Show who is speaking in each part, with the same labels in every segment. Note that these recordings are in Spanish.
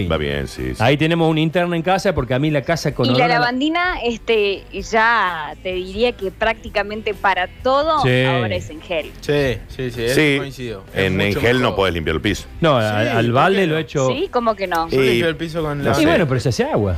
Speaker 1: Va bien, sí. sí.
Speaker 2: Ahí tenemos un interno en casa porque a mí la casa con
Speaker 3: Y
Speaker 2: olor
Speaker 3: la
Speaker 2: a
Speaker 3: lavandina, este, ya te diría que prácticamente para todo
Speaker 2: Sí.
Speaker 3: ahora es en gel.
Speaker 4: Sí, sí, sí, eso
Speaker 1: Sí,
Speaker 4: coincido. Es
Speaker 1: en, en
Speaker 4: mucho
Speaker 1: gel no puedes limpiar el piso.
Speaker 2: No, al,
Speaker 4: Sí,
Speaker 2: al
Speaker 4: ¿por
Speaker 2: balde
Speaker 4: qué
Speaker 2: lo
Speaker 4: no?
Speaker 2: he hecho.
Speaker 3: ¿Sí? ¿Cómo que no?
Speaker 4: Yo
Speaker 1: Y-
Speaker 4: limpio el piso con la...
Speaker 2: Y bueno, pero se hace agua.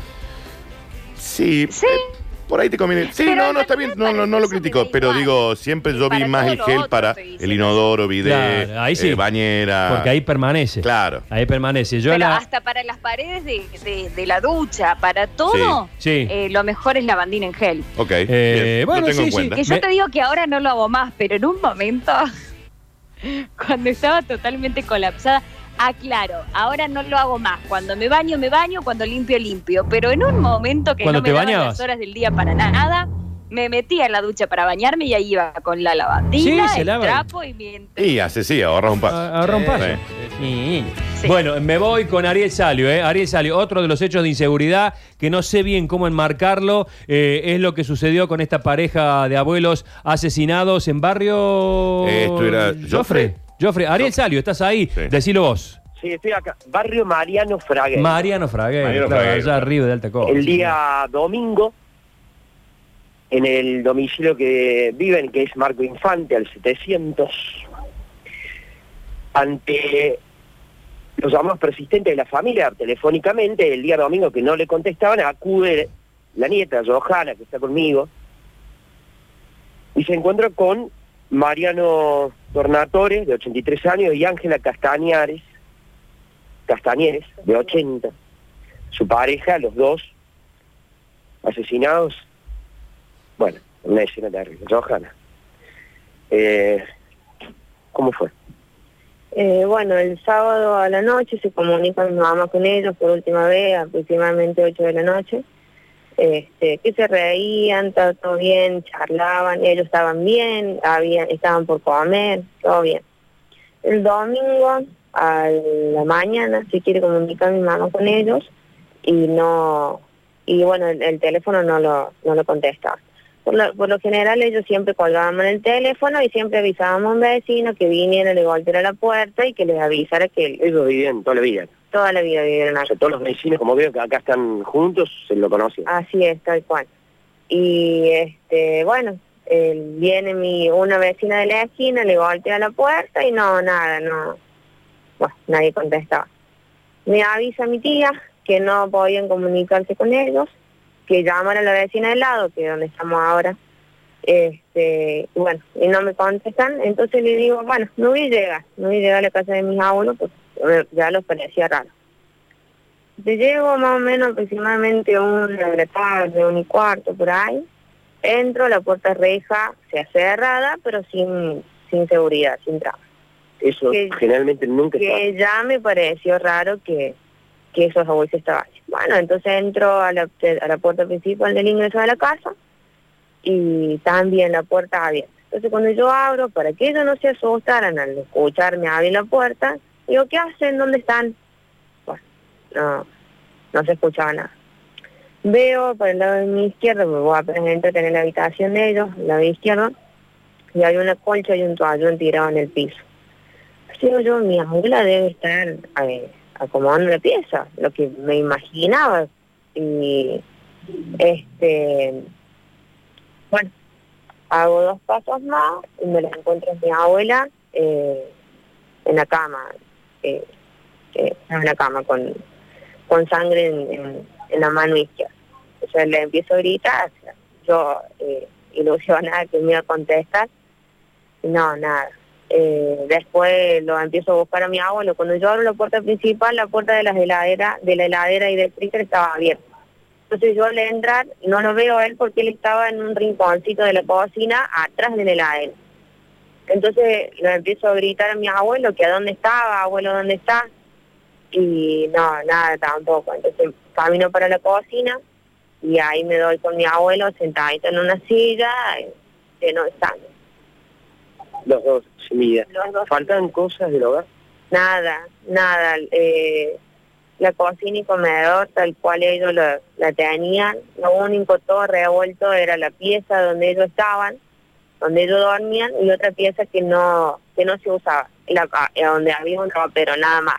Speaker 1: Sí.
Speaker 3: Sí.
Speaker 1: eh, por ahí te conviene. Sí,
Speaker 3: Pero
Speaker 1: no, no está bien. No, no, no lo critico. Pero
Speaker 3: igual.
Speaker 1: digo, siempre yo vi
Speaker 3: Para
Speaker 1: más
Speaker 3: todo
Speaker 1: el
Speaker 3: lo
Speaker 1: gel
Speaker 3: otro
Speaker 1: para el inodoro, bidet,
Speaker 2: Claro, ahí sí.
Speaker 1: eh, bañera.
Speaker 2: Porque ahí permanece.
Speaker 1: Claro.
Speaker 2: Ahí permanece. Yo
Speaker 3: Pero
Speaker 2: la.
Speaker 3: hasta para las paredes de, de- de la ducha, para todo,
Speaker 2: Sí.
Speaker 3: eh, lo mejor es lavandina en gel.
Speaker 1: Ok.
Speaker 2: Eh,
Speaker 1: bien,
Speaker 2: bueno,
Speaker 1: lo tengo
Speaker 2: sí,
Speaker 1: en
Speaker 2: sí,
Speaker 1: cuenta.
Speaker 3: Que yo
Speaker 2: Me-
Speaker 3: te digo que ahora no lo hago más, pero en un momento, cuando estaba totalmente colapsada, aclaro, ahora no lo hago más. Cuando me baño, me baño, cuando limpio, limpio. Pero en un momento que
Speaker 2: ¿Cuando
Speaker 3: no
Speaker 2: te
Speaker 3: me daban
Speaker 2: bañabas?
Speaker 3: las horas del día para nada, me metía en la ducha para bañarme y ahí iba con la lavandina,
Speaker 2: Sí, se
Speaker 3: el
Speaker 2: lava.
Speaker 3: trapo y mientras...
Speaker 1: Y hace sí, ahorras un paso.
Speaker 2: a- Ahorra un paso.
Speaker 1: sí,
Speaker 2: Sí.
Speaker 3: Sí.
Speaker 2: Bueno, me voy con Ariel Salio, ¿eh? Ariel Salio, otro de los hechos de inseguridad que no sé bien cómo enmarcarlo, eh, es lo que sucedió con esta pareja de abuelos asesinados en barrio...
Speaker 1: Esto era
Speaker 2: Joffre.
Speaker 1: Joffre.
Speaker 2: Ariel Salio, estás ahí,
Speaker 1: Sí.
Speaker 2: decilo vos.
Speaker 5: Sí, estoy acá. Barrio Mariano Fraguer.
Speaker 2: Mariano Fraguer,
Speaker 1: Mariano
Speaker 2: claro,
Speaker 1: Fraguer,
Speaker 2: allá arriba de Alta Costa.
Speaker 5: el día domingo, en el domicilio que viven, que es Marco Infante, al 700, ante los llamados persistentes de la familia, telefónicamente, el día domingo que no le contestaban, acude la nieta, Johanna, que está conmigo, y se encuentra con Mariano Tornatore, de 83 años, y Ángela Castañares, Castañeres, de 80. Su pareja, los dos, asesinados, bueno, una escena terrible. Johanna, eh, ¿cómo fue?
Speaker 6: Eh, bueno, el sábado a la noche se comunica mi mamá con ellos por última vez, aproximadamente 8 de la noche, este, que se reían, todo bien, charlaban, ellos estaban bien, habían, estaban por comer, todo bien. El domingo a la mañana se quiere comunicar mi mamá con ellos y no, y bueno, el, el teléfono no lo, no lo contestaba. Por lo, general ellos siempre colgábamos el teléfono y siempre avisábamos a un vecino que viniera, le golpeara la puerta y que les avisara que
Speaker 5: Ellos vivían toda la vida.
Speaker 6: Toda la vida vivieron
Speaker 5: O
Speaker 6: acá.
Speaker 5: sea, todos los vecinos, como veo que acá están juntos, se lo conocen.
Speaker 6: Así es, tal cual. Y este, bueno, eh, viene mi una vecina de la esquina, le golpea la puerta y no, nada, no, bueno, nadie contestaba. Me avisa mi tía que no podían comunicarse con ellos, que llaman a la vecina del lado, que es donde estamos ahora, este, y bueno, y no me contestan, entonces le digo, bueno, no voy a llegar, no voy a llegar a la casa de mis abuelos, eh, ya los parecía raro. Te llego más o menos aproximadamente una de la tarde, un y cuarto por ahí. Entro, la puerta reja se hace cerrada, pero sin, sin seguridad, sin traba.
Speaker 5: Eso
Speaker 6: Que-
Speaker 5: generalmente nunca está.
Speaker 6: Que ya me pareció raro que, que esos abuelos estaban. Bueno, entonces entro a la, a la puerta principal del ingreso de la casa y también la puerta abierta. Entonces cuando yo abro, para que ellos no se asustaran al escucharme abrir la puerta, digo, ¿qué hacen? ¿Dónde están? Bueno, no, no se escuchaba nada. Veo por el lado de mi izquierda, me voy a presentar en la habitación de ellos, el lado izquierdo, y hay una colcha y un toallón tirado en el piso. Digo yo, mi abuela debe estar acomodando la pieza, lo que me imaginaba. Y este, bueno, hago dos pasos más y me la encuentro mi abuela eh, en la cama, eh, eh, en la cama con, con sangre en, la mano izquierda. O le empiezo a gritar, yo eh, ilusionada que me iba a contestar, no, nada. Eh, después lo empiezo a buscar a mi abuelo. Cuando yo abro la puerta principal, la puerta de la heladera, de la heladera y del freezer estaba abierta. Entonces yo al entrar no lo veo a él porque él estaba en un rinconcito de la cocina atrás de la heladera. Entonces lo empiezo a gritar a mi abuelo que a dónde estaba, abuelo, ¿dónde está? Y no, nada tampoco. Entonces camino para la cocina y ahí me doy con mi abuelo sentadito en una silla, eh, lleno de sangre.
Speaker 5: Los dos, sin ¿Faltan cosas del hogar?
Speaker 6: Nada, nada. Eh, la cocina y comedor tal cual ellos lo- la tenían, lo único todo revuelto era la pieza donde ellos estaban, donde ellos dormían y otra pieza que no que no se usaba, la, donde había un ropero, nada más.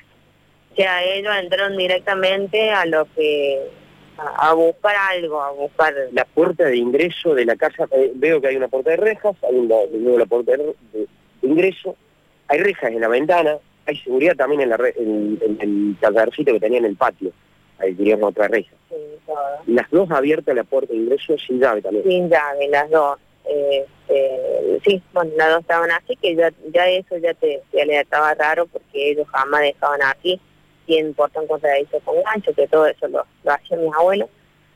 Speaker 6: O sea, ellos entraron directamente a lo que a, a buscar algo, a buscar
Speaker 5: La puerta de ingreso de la casa, eh, veo que hay una puerta de rejas, hay una, la puerta de, de- de ingreso, hay rejas en la ventana, hay seguridad también en, la re- en, en el tallercito que tenía en el patio, ahí diríamos otra reja.
Speaker 6: sí.
Speaker 5: Las dos abiertas la puerta de ingreso sin llave también.
Speaker 6: sin llave, las dos. Eh, eh, sí, bueno, las dos estaban así, que ya, ya eso ya te, ya le estaba raro porque ellos jamás dejaban así. Tienen portón contradicho con gancho, que todo eso lo, lo hacía mi abuelo.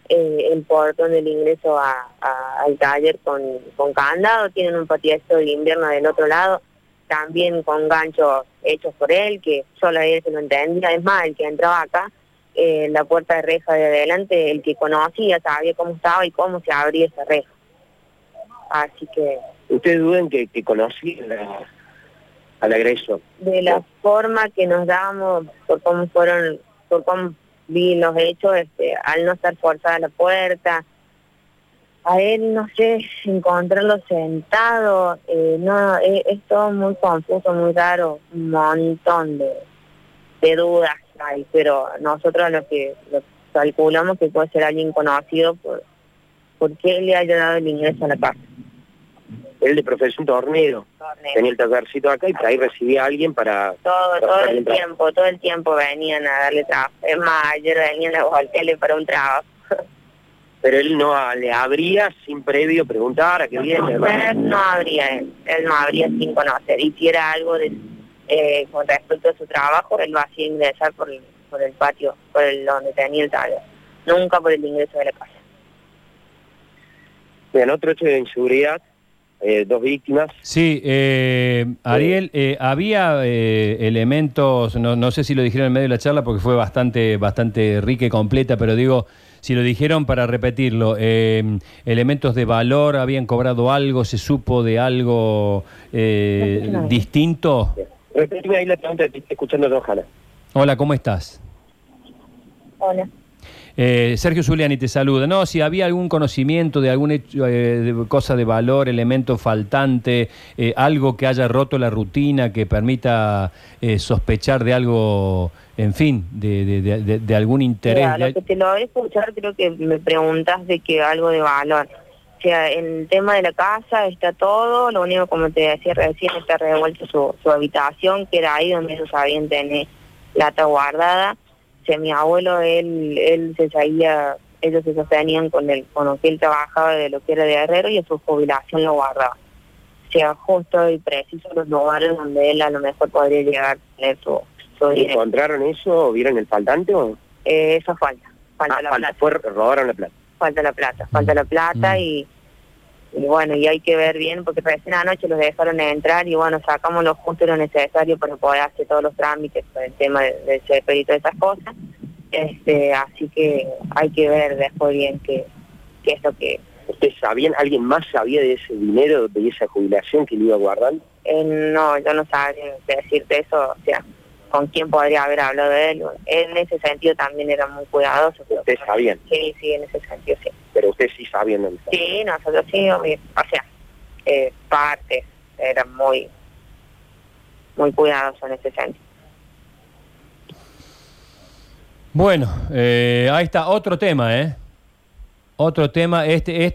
Speaker 6: Eh, el portón del ingreso al taller con, con candado, tienen un patio de invierno del otro lado, también con ganchos hechos por él, que solo él se lo entendía. Es más, el que entraba acá, eh, la puerta de reja de adelante, el que conocía, sabía cómo estaba y cómo se abría esa reja. Así que
Speaker 5: ¿Ustedes dudan que, que conocí la- al agresor?
Speaker 6: de la forma que nos damos, por cómo fueron, por cómo vi los hechos, este, al no estar forzada la puerta, a él, no sé, encontrarlo sentado, eh, no, es, es todo muy confuso, muy raro, un montón de, de dudas hay, pero nosotros lo que lo calculamos que puede ser alguien conocido por, por qué le haya dado el ingreso a la casa.
Speaker 5: Él de profesión tornero, tenía el tallercito acá y por ahí recibía a alguien para...
Speaker 6: Todo, el tiempo, todo el tiempo venían a darle trabajo. Es más, ayer venían a voltearle para un trabajo.
Speaker 5: Pero él no le abría sin previo preguntar a qué viene.
Speaker 6: Pero él no habría, él, él no habría sin conocer. Y si era algo de, eh, con respecto a su trabajo, él lo hacía ingresar por el, por el patio, por el donde tenía el taller. Nunca por el ingreso de la casa.
Speaker 5: En otro hecho de inseguridad, eh, dos víctimas,
Speaker 2: Sí, eh, Ariel, eh, había eh, elementos, no, no sé si lo dijeron en medio de la charla porque fue bastante, bastante rica y completa, pero digo, si lo dijeron para repetirlo, eh, elementos de valor, habían cobrado algo, se supo de algo eh,
Speaker 6: No
Speaker 2: distinto.
Speaker 5: repetime ahí la pregunta que te estoy escuchando, Johanna.
Speaker 2: Hola, ¿cómo estás?
Speaker 6: Hola.
Speaker 2: Eh, Sergio Zuliani te saluda. No, si había algún conocimiento de hecho, eh, cosa de valor, elemento faltante, eh, algo que haya roto la rutina, que permita eh, sospechar de algo, en fin, de, de- de- de- de algún interés.
Speaker 6: Mira, lo que te lo voy a escuchar, creo que me preguntas de que algo de valor. O sea, en el tema de la casa está todo, lo único, como te decía recién, está revuelto su, su habitación, que era ahí donde ellos sabían tener plata guardada. Mi abuelo, él, él se seguía, ellos se sostenían con, el, con lo que él trabajaba de lo que era de herrero y a su jubilación lo guardaba. O sea, justo y preciso los lugares donde él a lo mejor podría llegar a tener su, su dinero.
Speaker 5: ¿Encontraron eso o vieron el faltante o...?
Speaker 6: Eh, eso falta, falta
Speaker 5: Ah,
Speaker 6: la
Speaker 5: falta,
Speaker 6: plata
Speaker 5: fue, robaron la plata.
Speaker 6: falta la plata, falta la plata
Speaker 2: Mm.
Speaker 6: y, y bueno, y hay que ver bien porque recién anoche los dejaron entrar y bueno, sacamos lo justo y lo necesario para poder hacer todos los trámites por el tema de- del CEPER y todas esas cosas. Este, así que hay que ver después bien qué, qué es lo que...
Speaker 5: ¿Ustedes sabían, alguien más sabía de ese dinero, de esa jubilación que le iba guardando?
Speaker 6: eh, no, yo no sabría decirte eso, o sea, con quién podría haber hablado de él. En ese sentido también era muy cuidadoso.
Speaker 5: Ustedes sabían,
Speaker 6: Sí, sí, en ese sentido sí.
Speaker 5: Pero ustedes sí sabían dónde estaba.
Speaker 6: Sí, nosotros sí, obvio. o sea, eh, parte, era muy, muy cuidadoso en ese sentido.
Speaker 2: Bueno, eh, ahí está otro tema, ¿eh? Otro tema, este, este